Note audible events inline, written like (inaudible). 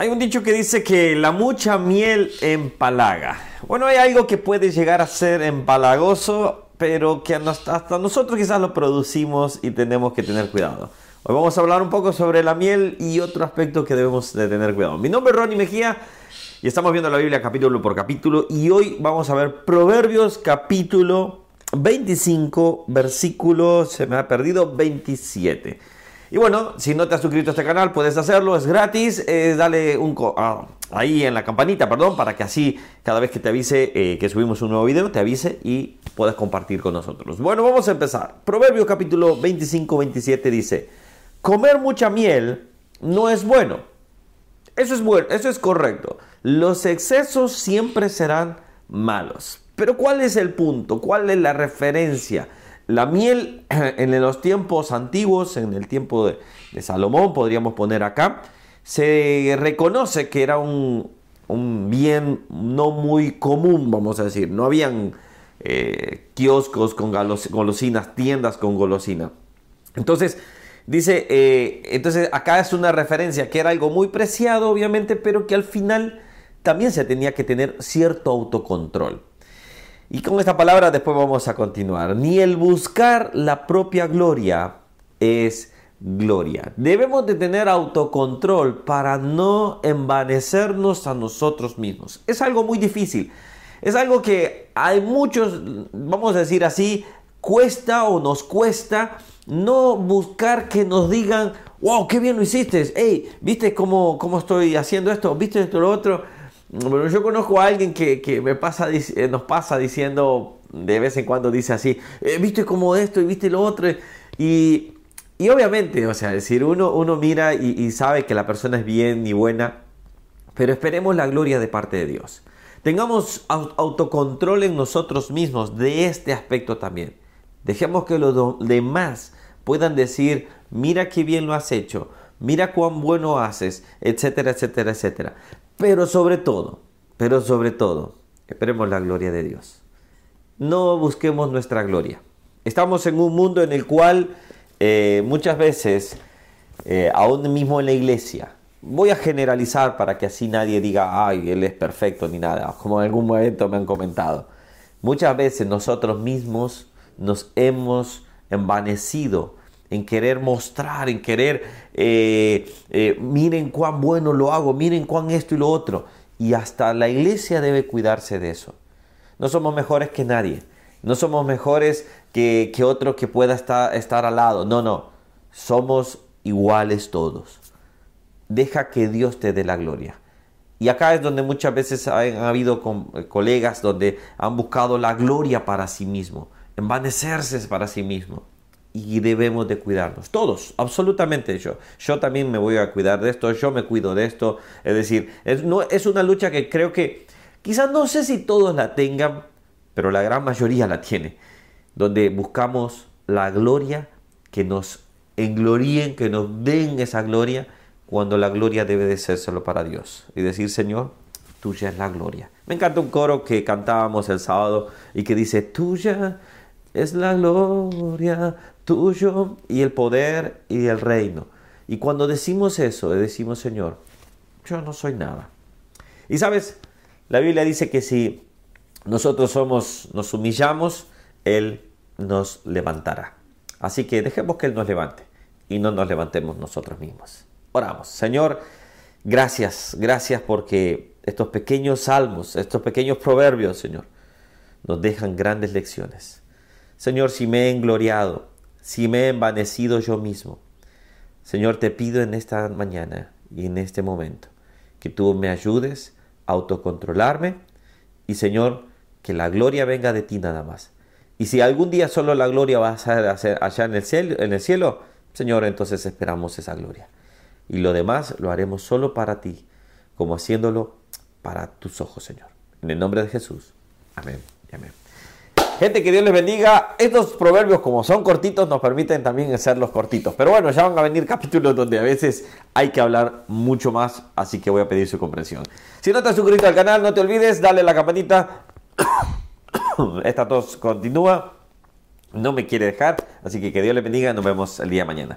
Hay un dicho que dice que la mucha miel empalaga. Bueno, hay algo que puede llegar a ser empalagoso, pero que hasta nosotros quizás lo producimos y tenemos que tener cuidado. Hoy vamos a hablar un poco sobre la miel y otro aspecto que debemos de tener cuidado. Mi nombre es Ronnie Mejía y estamos viendo la Biblia capítulo por capítulo y hoy vamos a ver Proverbios capítulo 25, versículo, se me ha perdido, 27. Y bueno, si no te has suscrito a este canal, puedes hacerlo, es gratis. Eh, dale un ah, ahí en la campanita, perdón, para que así cada vez que te avise eh, que subimos un nuevo video, te avise y puedas compartir con nosotros. Bueno, vamos a empezar. Proverbio capítulo 25-27 dice: Comer mucha miel no es bueno. Eso es bueno, eso es correcto. Los excesos siempre serán malos. Pero ¿cuál es el punto? ¿Cuál es la referencia? La miel (clears throat) en los tiempos antiguos, en el tiempo de, Salomón, podríamos poner acá, se reconoce que era un, bien no muy común, vamos a decir. No habían eh, kioscos con golosinas, tiendas con golosina. Entonces, dice, eh, entonces acá es una referencia que era algo muy preciado, obviamente, pero que al final también se tenía que tener cierto autocontrol. Y con esta palabra después vamos a continuar. Ni el buscar la propia gloria es gloria. Debemos de tener autocontrol para no envanecernos a nosotros mismos. Es algo muy difícil. Es algo que hay muchos, vamos a decir así, cuesta o nos cuesta no buscar que nos digan, wow, qué bien lo hiciste. Hey, ¿viste cómo, cómo estoy haciendo esto? ¿Viste esto lo otro? Bueno, yo conozco a alguien que, me pasa, eh, nos pasa diciendo, de vez en cuando dice así, eh, viste como esto y viste lo otro. Y, obviamente, o sea, decir, uno, uno mira y, sabe que la persona es bien y buena, pero esperemos la gloria de parte de Dios. Tengamos autocontrol en nosotros mismos de este aspecto también. Dejemos que los demás puedan decir, mira qué bien lo has hecho, mira cuán bueno haces, etcétera, etcétera, etcétera. Pero sobre todo, pero sobre todo, esperemos la gloria de Dios. No busquemos nuestra gloria. Estamos en un mundo en el cual eh, muchas veces, eh, aún mismo en la iglesia, voy a generalizar para que así nadie diga, ay, él es perfecto ni nada, como en algún momento me han comentado. Muchas veces nosotros mismos nos hemos envanecido en querer mostrar, en querer, eh, eh, miren cuán bueno lo hago, miren cuán esto y lo otro. Y hasta la iglesia debe cuidarse de eso. No somos mejores que nadie. No somos mejores que, que otro que pueda estar, estar al lado. No, no. Somos iguales todos. Deja que Dios te dé la gloria. Y acá es donde muchas veces han habido eh, colegas donde han buscado la gloria para sí mismo, envanecerse para sí mismo y debemos de cuidarnos. Todos, absolutamente yo. Yo también me voy a cuidar de esto, yo me cuido de esto. Es decir, es, no, es una lucha que creo que quizás no sé si todos la tengan, pero la gran mayoría la tiene. Donde buscamos la gloria, que nos engloríen, que nos den esa gloria, cuando la gloria debe de ser solo para Dios. Y decir, Señor, tuya es la gloria. Me encanta un coro que cantábamos el sábado y que dice, tuya es la gloria, tuyo y el poder y el reino. Y cuando decimos eso, decimos, Señor, yo no soy nada. Y sabes, la Biblia dice que si nosotros somos, nos humillamos, Él nos levantará. Así que dejemos que Él nos levante y no nos levantemos nosotros mismos. Oramos. Señor, gracias, gracias porque estos pequeños salmos, estos pequeños proverbios, Señor, nos dejan grandes lecciones. Señor, si me he engloriado, si me he envanecido yo mismo. Señor, te pido en esta mañana y en este momento que tú me ayudes a autocontrolarme y Señor, que la gloria venga de ti nada más. Y si algún día solo la gloria va a ser allá en el cielo, en el cielo Señor, entonces esperamos esa gloria. Y lo demás lo haremos solo para ti, como haciéndolo para tus ojos, Señor. En el nombre de Jesús. Amén y amén. Gente, que Dios les bendiga. Estos proverbios, como son cortitos, nos permiten también hacerlos cortitos. Pero bueno, ya van a venir (laughs) capítulos donde a veces hay que hablar mucho más, así que voy a pedir su comprensión. Si no te has suscrito al canal, no te olvides, dale la campanita. (coughs) Esta tos continúa. No me quiere dejar, así que que Dios les bendiga. Nos vemos el día de mañana.